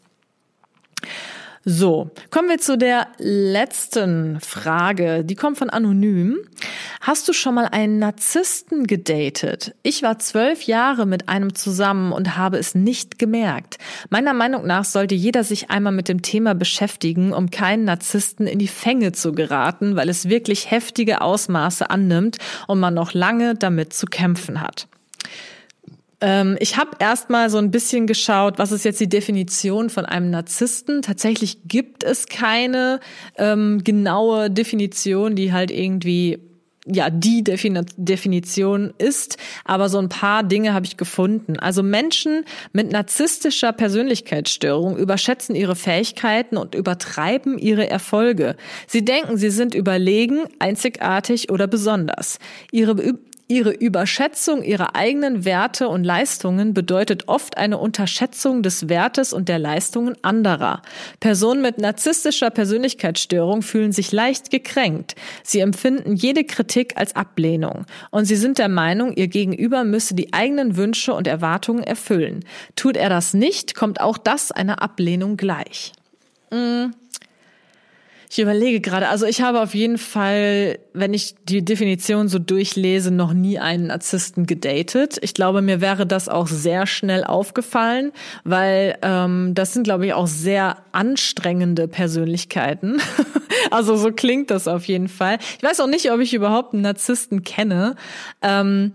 So, kommen wir zu der letzten Frage. Die kommt von Anonym. Hast du schon mal einen Narzissten gedatet? Ich war zwölf Jahre mit einem zusammen und habe es nicht gemerkt. Meiner Meinung nach sollte jeder sich einmal mit dem Thema beschäftigen, um keinen Narzissten in die Fänge zu geraten, weil es wirklich heftige Ausmaße annimmt und man noch lange damit zu kämpfen hat. Ähm, ich habe erstmal so ein bisschen geschaut, was ist jetzt die Definition von einem Narzissten. Tatsächlich gibt es keine ähm, genaue Definition, die halt irgendwie ja die Definition ist, aber so ein paar Dinge habe ich gefunden. Also Menschen mit narzisstischer Persönlichkeitsstörung überschätzen ihre Fähigkeiten und übertreiben ihre Erfolge. Sie denken, sie sind überlegen, einzigartig oder besonders. Ihre Ihre Überschätzung ihrer eigenen Werte und Leistungen bedeutet oft eine Unterschätzung des Wertes und der Leistungen anderer. Personen mit narzisstischer Persönlichkeitsstörung fühlen sich leicht gekränkt. Sie empfinden jede Kritik als Ablehnung. Und sie sind der Meinung, ihr Gegenüber müsse die eigenen Wünsche und Erwartungen erfüllen. Tut er das nicht, kommt auch das einer Ablehnung gleich. Ich überlege gerade, also ich habe auf jeden Fall, wenn ich die Definition so durchlese, noch nie einen Narzissten gedatet. Ich glaube, mir wäre das auch sehr schnell aufgefallen, weil ähm, das sind, glaube ich, auch sehr anstrengende Persönlichkeiten. also so klingt das auf jeden Fall. Ich weiß auch nicht, ob ich überhaupt einen Narzissten kenne. Ähm,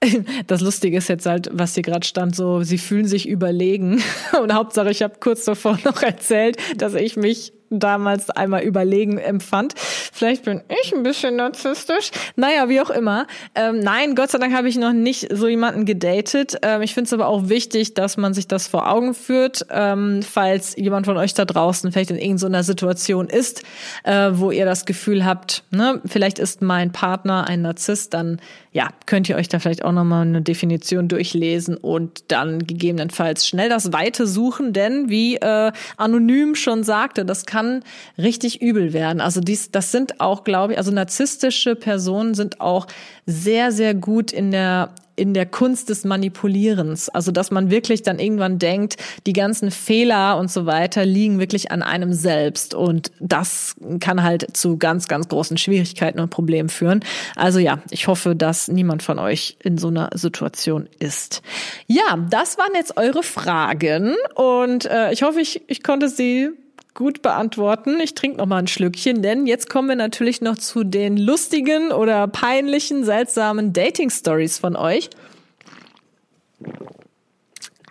das Lustige ist jetzt halt, was hier gerade stand, so, sie fühlen sich überlegen. Und Hauptsache, ich habe kurz davor noch erzählt, dass ich mich damals einmal überlegen empfand. Vielleicht bin ich ein bisschen narzisstisch. Naja, wie auch immer. Ähm, nein, Gott sei Dank habe ich noch nicht so jemanden gedatet. Ähm, ich finde es aber auch wichtig, dass man sich das vor Augen führt, ähm, falls jemand von euch da draußen vielleicht in irgendeiner Situation ist, äh, wo ihr das Gefühl habt, ne, vielleicht ist mein Partner ein Narzisst, dann ja, könnt ihr euch da vielleicht auch nochmal eine Definition durchlesen und dann gegebenenfalls schnell das Weite suchen, denn wie äh, Anonym schon sagte, das kann richtig übel werden. Also dies, das sind auch, glaube ich, also narzisstische Personen sind auch sehr, sehr gut in der in der Kunst des Manipulierens. Also, dass man wirklich dann irgendwann denkt, die ganzen Fehler und so weiter liegen wirklich an einem selbst. Und das kann halt zu ganz, ganz großen Schwierigkeiten und Problemen führen. Also ja, ich hoffe, dass niemand von euch in so einer Situation ist. Ja, das waren jetzt eure Fragen und äh, ich hoffe, ich, ich konnte sie gut beantworten. Ich trinke noch mal ein Schlückchen, denn jetzt kommen wir natürlich noch zu den lustigen oder peinlichen, seltsamen Dating-Stories von euch.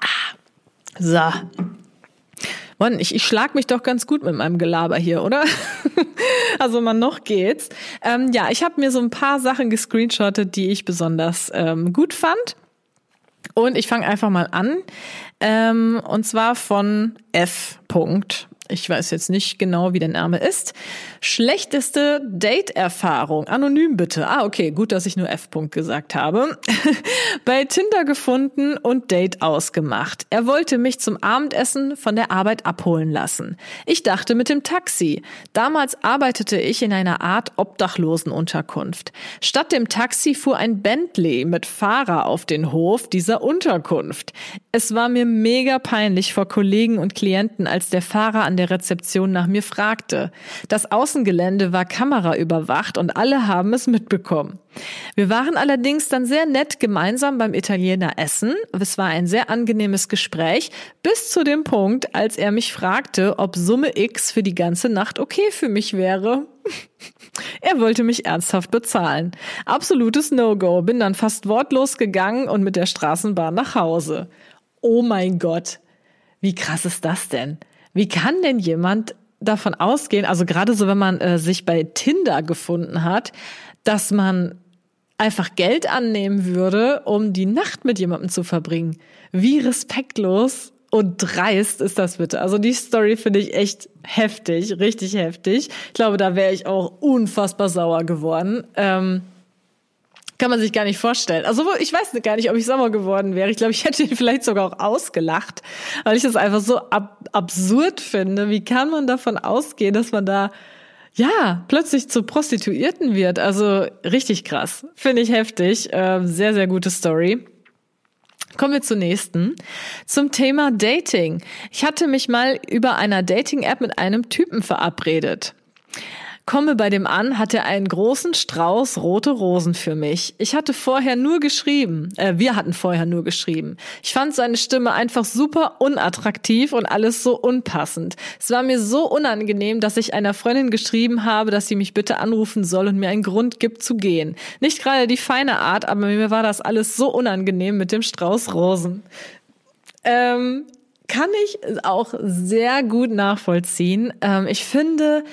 Ah, so. Mann, ich, ich schlag mich doch ganz gut mit meinem Gelaber hier, oder? also man noch geht's. Ähm, ja, ich habe mir so ein paar Sachen gescreenshottet, die ich besonders ähm, gut fand. Und ich fange einfach mal an. Ähm, und zwar von F. ich weiß jetzt nicht genau, wie der Name ist. Schlechteste Date-Erfahrung. Anonym bitte. Ah, okay, gut, dass ich nur F. -Punkt gesagt habe. Bei Tinder gefunden und Date ausgemacht. Er wollte mich zum Abendessen von der Arbeit abholen lassen. Ich dachte mit dem Taxi. Damals arbeitete ich in einer Art Obdachlosenunterkunft. Statt dem Taxi fuhr ein Bentley mit Fahrer auf den Hof dieser Unterkunft. Es war mir mega peinlich vor Kollegen und Klienten, als der Fahrer an der Rezeption nach mir fragte. Das Außengelände war kameraüberwacht und alle haben es mitbekommen. Wir waren allerdings dann sehr nett gemeinsam beim Italiener essen. Es war ein sehr angenehmes Gespräch, bis zu dem Punkt, als er mich fragte, ob Summe X für die ganze Nacht okay für mich wäre. Er wollte mich ernsthaft bezahlen. Absolutes No-Go. Bin dann fast wortlos gegangen und mit der Straßenbahn nach Hause. Oh mein Gott. Wie krass ist das denn? Wie kann denn jemand davon ausgehen, also gerade so, wenn man äh, sich bei Tinder gefunden hat, dass man einfach Geld annehmen würde, um die Nacht mit jemandem zu verbringen? Wie respektlos und dreist ist das bitte? Also die Story finde ich echt heftig, richtig heftig. Ich glaube, da wäre ich auch unfassbar sauer geworden. Ähm, kann man sich gar nicht vorstellen. Also ich weiß gar nicht, ob ich sauer geworden wäre. Ich glaube, ich hätte ihn vielleicht sogar auch ausgelacht, weil ich das einfach so ab absurd finde. Wie kann man davon ausgehen, dass man da ja plötzlich zu Prostituierten wird? Also richtig krass. Finde ich heftig. Äh, sehr, sehr gute Story. Kommen wir zur nächsten. Zum Thema Dating. Ich hatte mich mal über einer Dating-App mit einem Typen verabredet. Komme bei dem an, hat er einen großen Strauß rote Rosen für mich. Ich hatte vorher nur geschrieben, äh, wir hatten vorher nur geschrieben. Ich fand seine Stimme einfach super unattraktiv und alles so unpassend. Es war mir so unangenehm, dass ich einer Freundin geschrieben habe, dass sie mich bitte anrufen soll und mir einen Grund gibt zu gehen. Nicht gerade die feine Art, aber mir war das alles so unangenehm mit dem Strauß Rosen. Ähm, kann ich auch sehr gut nachvollziehen. Ähm, ich finde,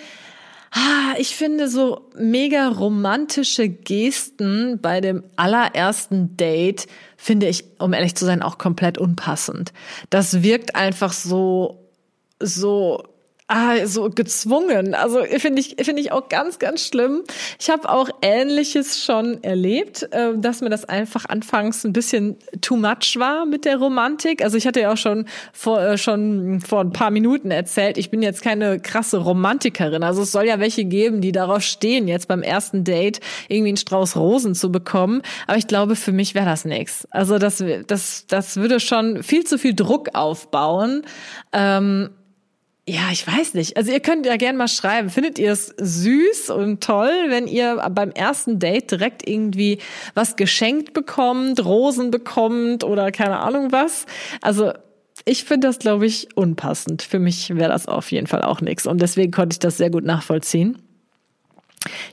ich finde so mega romantische Gesten bei dem allerersten Date finde ich, um ehrlich zu sein, auch komplett unpassend. Das wirkt einfach so, so ah, so gezwungen. Also finde ich finde ich auch ganz ganz schlimm. Ich habe auch Ähnliches schon erlebt, äh, dass mir das einfach anfangs ein bisschen too much war mit der Romantik. Also ich hatte ja auch schon vor äh, schon vor ein paar Minuten erzählt, ich bin jetzt keine krasse Romantikerin. Also es soll ja welche geben, die darauf stehen, jetzt beim ersten Date irgendwie einen Strauß Rosen zu bekommen. Aber ich glaube, für mich wäre das nichts. Also das das das würde schon viel zu viel Druck aufbauen. Ähm, ja, ich weiß nicht. Also ihr könnt ja gerne mal schreiben. Findet ihr es süß und toll, wenn ihr beim ersten Date direkt irgendwie was geschenkt bekommt, Rosen bekommt oder keine Ahnung was? Also ich finde das, glaube ich, unpassend. Für mich wäre das auf jeden Fall auch nichts. Und deswegen konnte ich das sehr gut nachvollziehen.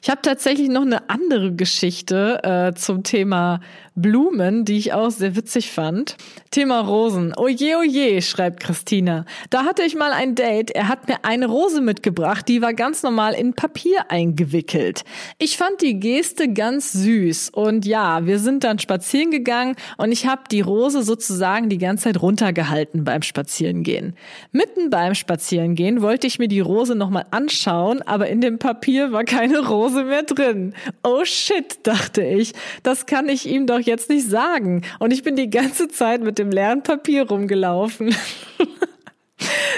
Ich habe tatsächlich noch eine andere Geschichte äh, zum Thema Blumen, die ich auch sehr witzig fand. Thema Rosen. Oje, oje, schreibt Christina. Da hatte ich mal ein Date. Er hat mir eine Rose mitgebracht, die war ganz normal in Papier eingewickelt. Ich fand die Geste ganz süß. Und ja, wir sind dann spazieren gegangen und ich habe die Rose sozusagen die ganze Zeit runtergehalten beim Spazierengehen. Mitten beim Spazierengehen wollte ich mir die Rose nochmal anschauen, aber in dem Papier war keine Rose mehr drin. Oh shit, dachte ich. Das kann ich ihm doch jetzt nicht sagen. Und ich bin die ganze Zeit mit dem leeren Papier rumgelaufen.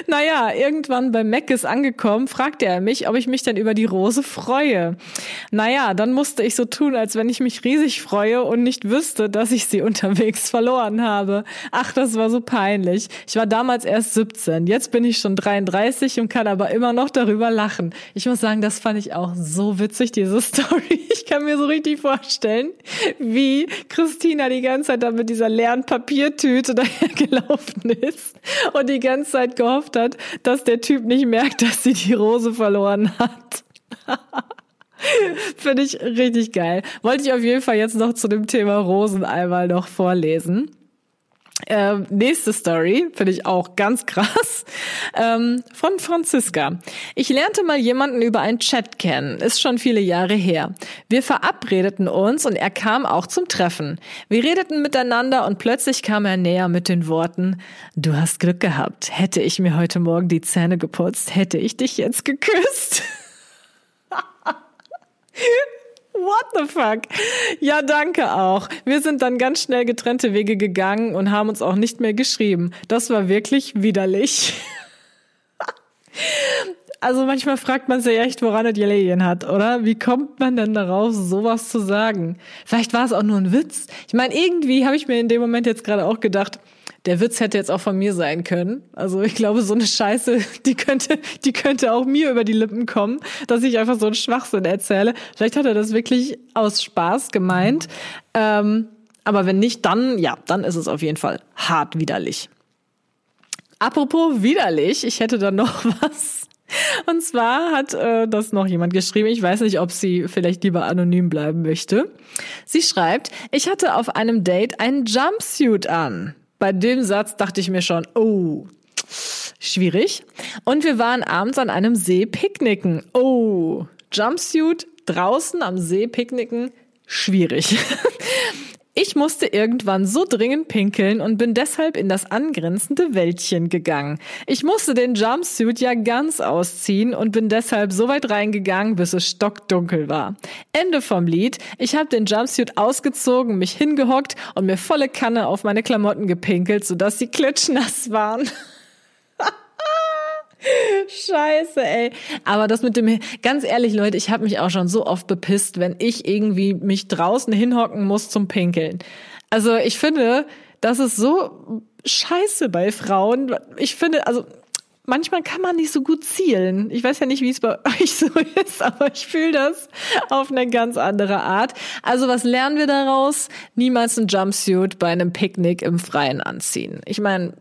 Naja, irgendwann bei Meckes angekommen, fragte er mich, ob ich mich denn über die Rose freue. Naja, dann musste ich so tun, als wenn ich mich riesig freue und nicht wüsste, dass ich sie unterwegs verloren habe. Ach, das war so peinlich. Ich war damals erst 17, jetzt bin ich schon 33 und kann aber immer noch darüber lachen. Ich muss sagen, das fand ich auch so witzig, diese Story. Ich kann mir so richtig vorstellen, wie Christina die ganze Zeit da mit dieser leeren Papiertüte dahergelaufen ist und die ganze Zeit gehofft hat, dass der Typ nicht merkt, dass sie die Rose verloren hat. Finde ich richtig geil. Wollte ich auf jeden Fall jetzt noch zu dem Thema Rosen einmal noch vorlesen. Ähm, nächste Story finde ich auch ganz krass ähm, von Franziska. Ich lernte mal jemanden über einen Chat kennen. Ist schon viele Jahre her. Wir verabredeten uns und er kam auch zum Treffen. Wir redeten miteinander und plötzlich kam er näher mit den Worten: Du hast Glück gehabt. Hätte ich mir heute Morgen die Zähne geputzt, hätte ich dich jetzt geküsst. What the fuck? Ja, danke auch. Wir sind dann ganz schnell getrennte Wege gegangen und haben uns auch nicht mehr geschrieben. Das war wirklich widerlich. Also manchmal fragt man sich echt, woran es gelegen hat, oder? Wie kommt man denn darauf, sowas zu sagen? Vielleicht war es auch nur ein Witz. Ich meine, irgendwie habe ich mir in dem Moment jetzt gerade auch gedacht, der Witz hätte jetzt auch von mir sein können. Also ich glaube, so eine Scheiße, die könnte, die könnte auch mir über die Lippen kommen, dass ich einfach so einen Schwachsinn erzähle. Vielleicht hat er das wirklich aus Spaß gemeint. Ähm, aber wenn nicht, dann, ja, dann ist es auf jeden Fall hart widerlich. Apropos widerlich, ich hätte da noch was. Und zwar hat äh, das noch jemand geschrieben. Ich weiß nicht, ob sie vielleicht lieber anonym bleiben möchte. Sie schreibt, ich hatte auf einem Date einen Jumpsuit an. Bei dem Satz dachte ich mir schon, oh, schwierig. Und wir waren abends an einem See picknicken. Oh, Jumpsuit draußen am See picknicken, schwierig. Ich musste irgendwann so dringend pinkeln und bin deshalb in das angrenzende Wäldchen gegangen. Ich musste den Jumpsuit ja ganz ausziehen und bin deshalb so weit reingegangen, bis es stockdunkel war. Ende vom Lied. Ich habe den Jumpsuit ausgezogen, mich hingehockt und mir volle Kanne auf meine Klamotten gepinkelt, sodass sie klitschnass waren. Scheiße, ey. Aber das mit dem, ganz ehrlich, Leute, ich habe mich auch schon so oft bepisst, wenn ich irgendwie mich draußen hinhocken muss zum Pinkeln. Also ich finde, das ist so scheiße bei Frauen. Ich finde, also manchmal kann man nicht so gut zielen. Ich weiß ja nicht, wie es bei euch so ist, aber ich fühle das auf eine ganz andere Art. Also was lernen wir daraus? Niemals ein Jumpsuit bei einem Picknick im Freien anziehen. Ich meine,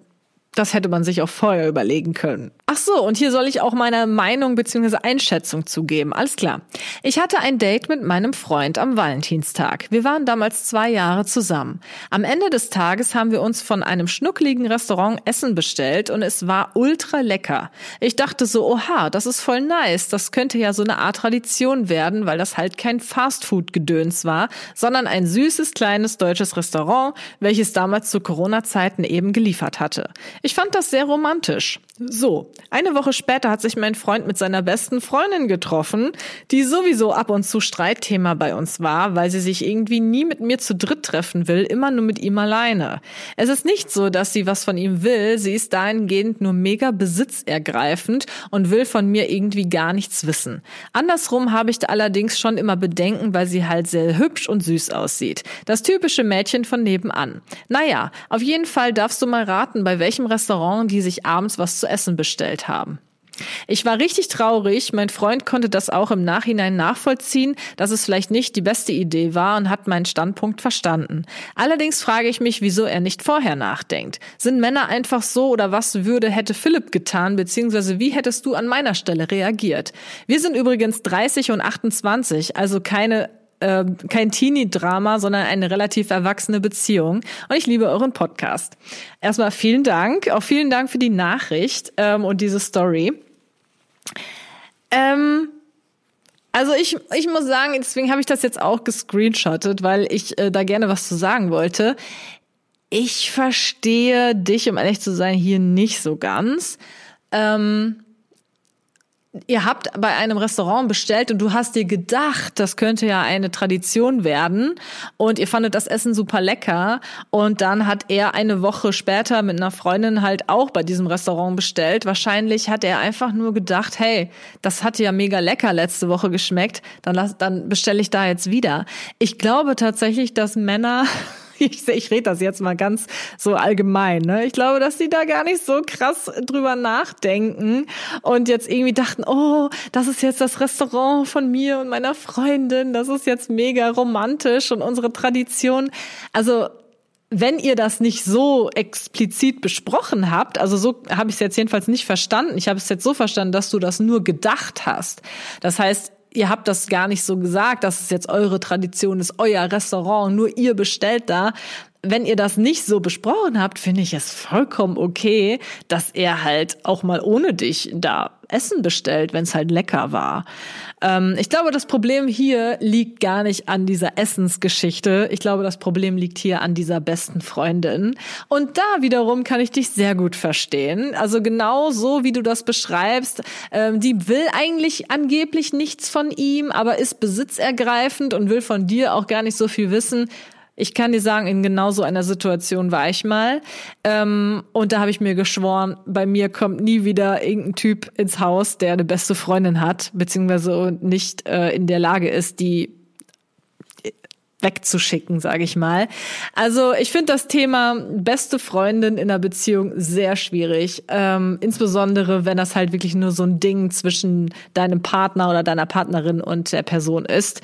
das hätte man sich auch vorher überlegen können. Ach so, und hier soll ich auch meine Meinung bzw. Einschätzung zugeben. Alles klar. Ich hatte ein Date mit meinem Freund am Valentinstag. Wir waren damals zwei Jahre zusammen. Am Ende des Tages haben wir uns von einem schnuckligen Restaurant Essen bestellt und es war ultra lecker. Ich dachte so, oha, das ist voll nice. Das könnte ja so eine Art Tradition werden, weil das halt kein Fastfood-Gedöns war, sondern ein süßes kleines deutsches Restaurant, welches damals zu Corona-Zeiten eben geliefert hatte. Ich fand das sehr romantisch. So, eine Woche später hat sich mein Freund mit seiner besten Freundin getroffen, die sowieso ab und zu Streitthema bei uns war, weil sie sich irgendwie nie mit mir zu dritt treffen will, immer nur mit ihm alleine. Es ist nicht so, dass sie was von ihm will, sie ist dahingehend nur mega besitzergreifend und will von mir irgendwie gar nichts wissen. Andersrum habe ich da allerdings schon immer Bedenken, weil sie halt sehr hübsch und süß aussieht. Das typische Mädchen von nebenan. Naja, auf jeden Fall darfst du mal raten, bei welchem Restaurant die sich abends was zu essen bestellt haben. Ich war richtig traurig. Mein Freund konnte das auch im Nachhinein nachvollziehen, dass es vielleicht nicht die beste Idee war und hat meinen Standpunkt verstanden. Allerdings frage ich mich, wieso er nicht vorher nachdenkt. Sind Männer einfach so oder was würde hätte Philipp getan, beziehungsweise wie hättest du an meiner Stelle reagiert? Wir sind übrigens 30 und 28, also keine äh, kein Teenie-Drama, sondern eine relativ erwachsene Beziehung. Und ich liebe euren Podcast. Erstmal vielen Dank, auch vielen Dank für die Nachricht ähm, und diese Story. Ähm, also ich, ich muss sagen, deswegen habe ich das jetzt auch gescreenshottet, weil ich äh, da gerne was zu sagen wollte. Ich verstehe dich, um ehrlich zu sein, hier nicht so ganz. Ähm, ihr habt bei einem Restaurant bestellt und du hast dir gedacht, das könnte ja eine Tradition werden und ihr fandet das Essen super lecker und dann hat er eine Woche später mit einer Freundin halt auch bei diesem Restaurant bestellt. Wahrscheinlich hat er einfach nur gedacht, hey, das hat ja mega lecker letzte Woche geschmeckt, dann dann bestelle ich da jetzt wieder. Ich glaube tatsächlich, dass Männer ich, ich rede das jetzt mal ganz so allgemein. Ne? Ich glaube, dass die da gar nicht so krass drüber nachdenken und jetzt irgendwie dachten, oh, das ist jetzt das Restaurant von mir und meiner Freundin, das ist jetzt mega romantisch und unsere Tradition. Also wenn ihr das nicht so explizit besprochen habt, also so habe ich es jetzt jedenfalls nicht verstanden. Ich habe es jetzt so verstanden, dass du das nur gedacht hast. Das heißt, ihr habt das gar nicht so gesagt, dass es jetzt eure Tradition ist, euer Restaurant, nur ihr bestellt da. Wenn ihr das nicht so besprochen habt, finde ich es vollkommen okay, dass er halt auch mal ohne dich da Essen bestellt, wenn es halt lecker war. Ähm, ich glaube, das Problem hier liegt gar nicht an dieser Essensgeschichte. Ich glaube, das Problem liegt hier an dieser besten Freundin. Und da wiederum kann ich dich sehr gut verstehen. Also genau so, wie du das beschreibst. Ähm, die will eigentlich angeblich nichts von ihm, aber ist besitzergreifend und will von dir auch gar nicht so viel wissen. Ich kann dir sagen, in genau so einer Situation war ich mal. Ähm, und da habe ich mir geschworen, bei mir kommt nie wieder irgendein Typ ins Haus, der eine beste Freundin hat, beziehungsweise nicht äh, in der Lage ist, die wegzuschicken, sage ich mal. Also ich finde das Thema beste Freundin in einer Beziehung sehr schwierig, ähm, insbesondere wenn das halt wirklich nur so ein Ding zwischen deinem Partner oder deiner Partnerin und der Person ist.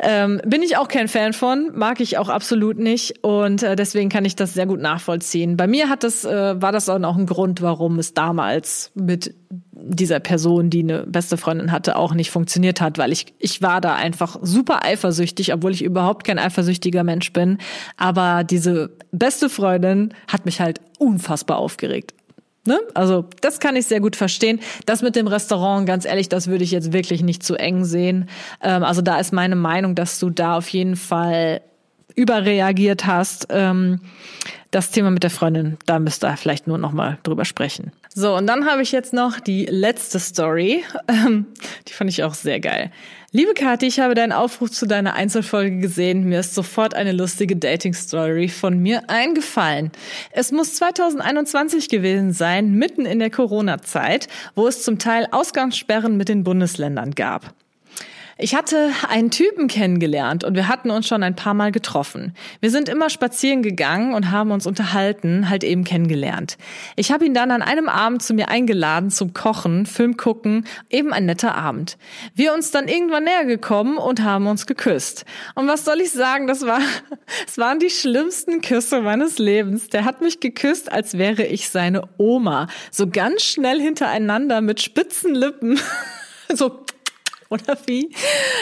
Ähm, bin ich auch kein Fan von, mag ich auch absolut nicht und äh, deswegen kann ich das sehr gut nachvollziehen. Bei mir hat das, äh, war das auch noch ein Grund, warum es damals mit dieser Person, die eine beste Freundin hatte, auch nicht funktioniert hat, weil ich, ich war da einfach super eifersüchtig, obwohl ich überhaupt kein eifersüchtiger Mensch bin. Aber diese beste Freundin hat mich halt unfassbar aufgeregt. Ne? Also das kann ich sehr gut verstehen. Das mit dem Restaurant, ganz ehrlich, das würde ich jetzt wirklich nicht zu eng sehen. Ähm, also da ist meine Meinung, dass du da auf jeden Fall überreagiert hast. Ähm, das Thema mit der Freundin, da müsst ihr vielleicht nur noch mal drüber sprechen. So, und dann habe ich jetzt noch die letzte Story. Ähm, die fand ich auch sehr geil. Liebe Kathi, ich habe deinen Aufruf zu deiner Einzelfolge gesehen. Mir ist sofort eine lustige Dating-Story von mir eingefallen. Es muss 2021 gewesen sein, mitten in der Corona-Zeit, wo es zum Teil Ausgangssperren mit den Bundesländern gab. Ich hatte einen Typen kennengelernt und wir hatten uns schon ein paar Mal getroffen. Wir sind immer spazieren gegangen und haben uns unterhalten, halt eben kennengelernt. Ich habe ihn dann an einem Abend zu mir eingeladen zum Kochen, Film gucken, eben ein netter Abend. Wir uns dann irgendwann näher gekommen und haben uns geküsst. Und was soll ich sagen, das war, es waren die schlimmsten Küsse meines Lebens. Der hat mich geküsst, als wäre ich seine Oma. So ganz schnell hintereinander mit spitzen Lippen. so oder wie?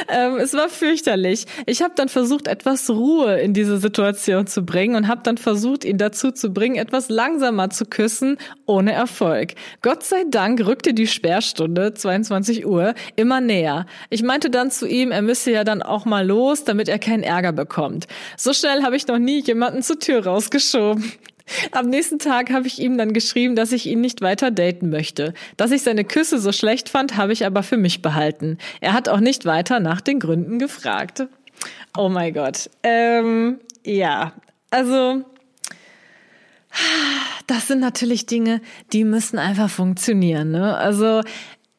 Ähm, es war fürchterlich. Ich habe dann versucht, etwas Ruhe in diese Situation zu bringen und habe dann versucht, ihn dazu zu bringen, etwas langsamer zu küssen, ohne Erfolg. Gott sei Dank rückte die Sperrstunde, 22 Uhr, immer näher. Ich meinte dann zu ihm, er müsse ja dann auch mal los, damit er keinen Ärger bekommt. So schnell habe ich noch nie jemanden zur Tür rausgeschoben. Am nächsten Tag habe ich ihm dann geschrieben, dass ich ihn nicht weiter daten möchte. Dass ich seine Küsse so schlecht fand, habe ich aber für mich behalten. Er hat auch nicht weiter nach den Gründen gefragt. Oh mein Gott. Ähm, ja, also das sind natürlich Dinge, die müssen einfach funktionieren. Ne? Also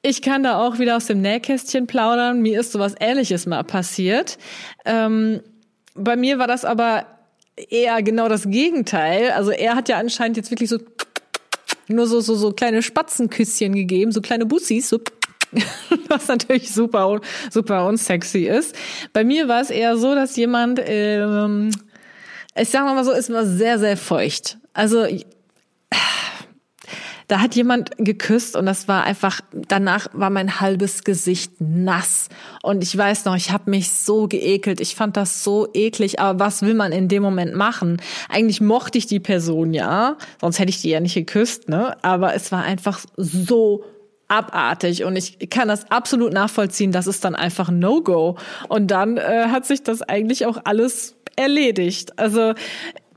ich kann da auch wieder aus dem Nähkästchen plaudern. Mir ist sowas Ähnliches mal passiert. Ähm, bei mir war das aber eher genau das Gegenteil. Also er hat ja anscheinend jetzt wirklich so nur so, so, so kleine Spatzenküsschen gegeben, so kleine Bussis, so was natürlich super, super unsexy ist. Bei mir war es eher so, dass jemand, ähm, ich sag mal so, ist immer sehr, sehr feucht. Also da hat jemand geküsst und das war einfach, danach war mein halbes Gesicht nass. Und ich weiß noch, ich habe mich so geekelt. Ich fand das so eklig. Aber was will man in dem Moment machen? Eigentlich mochte ich die Person ja, sonst hätte ich die ja nicht geküsst, ne? Aber es war einfach so abartig und ich kann das absolut nachvollziehen, das ist dann einfach ein No-Go. Und dann äh, hat sich das eigentlich auch alles erledigt. Also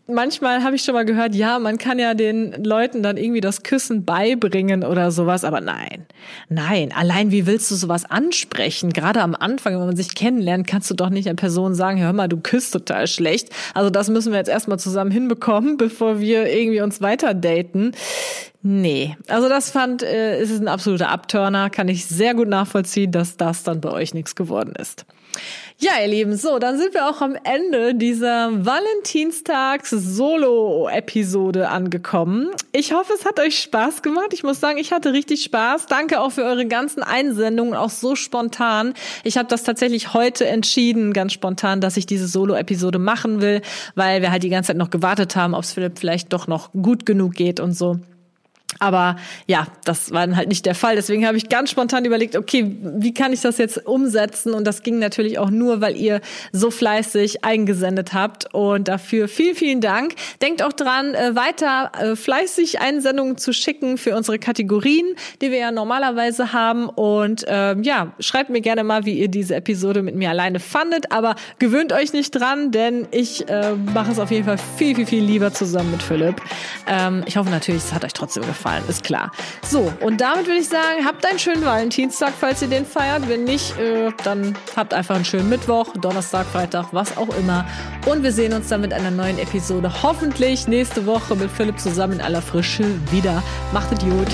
manchmal habe ich schon mal gehört, ja, man kann ja den Leuten dann irgendwie das Küssen beibringen oder sowas, aber nein, nein, allein wie willst du sowas ansprechen? Gerade am Anfang, wenn man sich kennenlernt, kannst du doch nicht einer Person sagen, hör mal, du küsst total schlecht. Also das müssen wir jetzt erstmal zusammen hinbekommen, bevor wir irgendwie uns weiter daten. Nee, also das fand, äh, ist ein absoluter Abturner, kann ich sehr gut nachvollziehen, dass das dann bei euch nichts geworden ist. Ja, ihr Lieben, so, dann sind wir auch am Ende dieser Valentinstags-Solo-Episode angekommen. Ich hoffe, es hat euch Spaß gemacht. Ich muss sagen, ich hatte richtig Spaß. Danke auch für eure ganzen Einsendungen, auch so spontan. Ich habe das tatsächlich heute entschieden, ganz spontan, dass ich diese Solo-Episode machen will, weil wir halt die ganze Zeit noch gewartet haben, ob es Philipp vielleicht doch noch gut genug geht und so. Aber ja, das war dann halt nicht der Fall. Deswegen habe ich ganz spontan überlegt, okay, wie kann ich das jetzt umsetzen? Und das ging natürlich auch nur, weil ihr so fleißig eingesendet habt. Und dafür vielen, vielen Dank. Denkt auch dran, äh, weiter äh, fleißig Einsendungen zu schicken für unsere Kategorien, die wir ja normalerweise haben. Und ähm, ja, schreibt mir gerne mal, wie ihr diese Episode mit mir alleine fandet. Aber gewöhnt euch nicht dran, denn ich äh, mache es auf jeden Fall viel, viel, viel lieber zusammen mit Philipp. Ähm, ich hoffe natürlich, es hat euch trotzdem gefallen gefallen, ist klar. So, und damit würde ich sagen, habt einen schönen Valentinstag, falls ihr den feiert. Wenn nicht, äh, dann habt einfach einen schönen Mittwoch, Donnerstag, Freitag, was auch immer. Und wir sehen uns dann mit einer neuen Episode hoffentlich nächste Woche mit Philipp zusammen in aller Frische wieder. Macht es gut.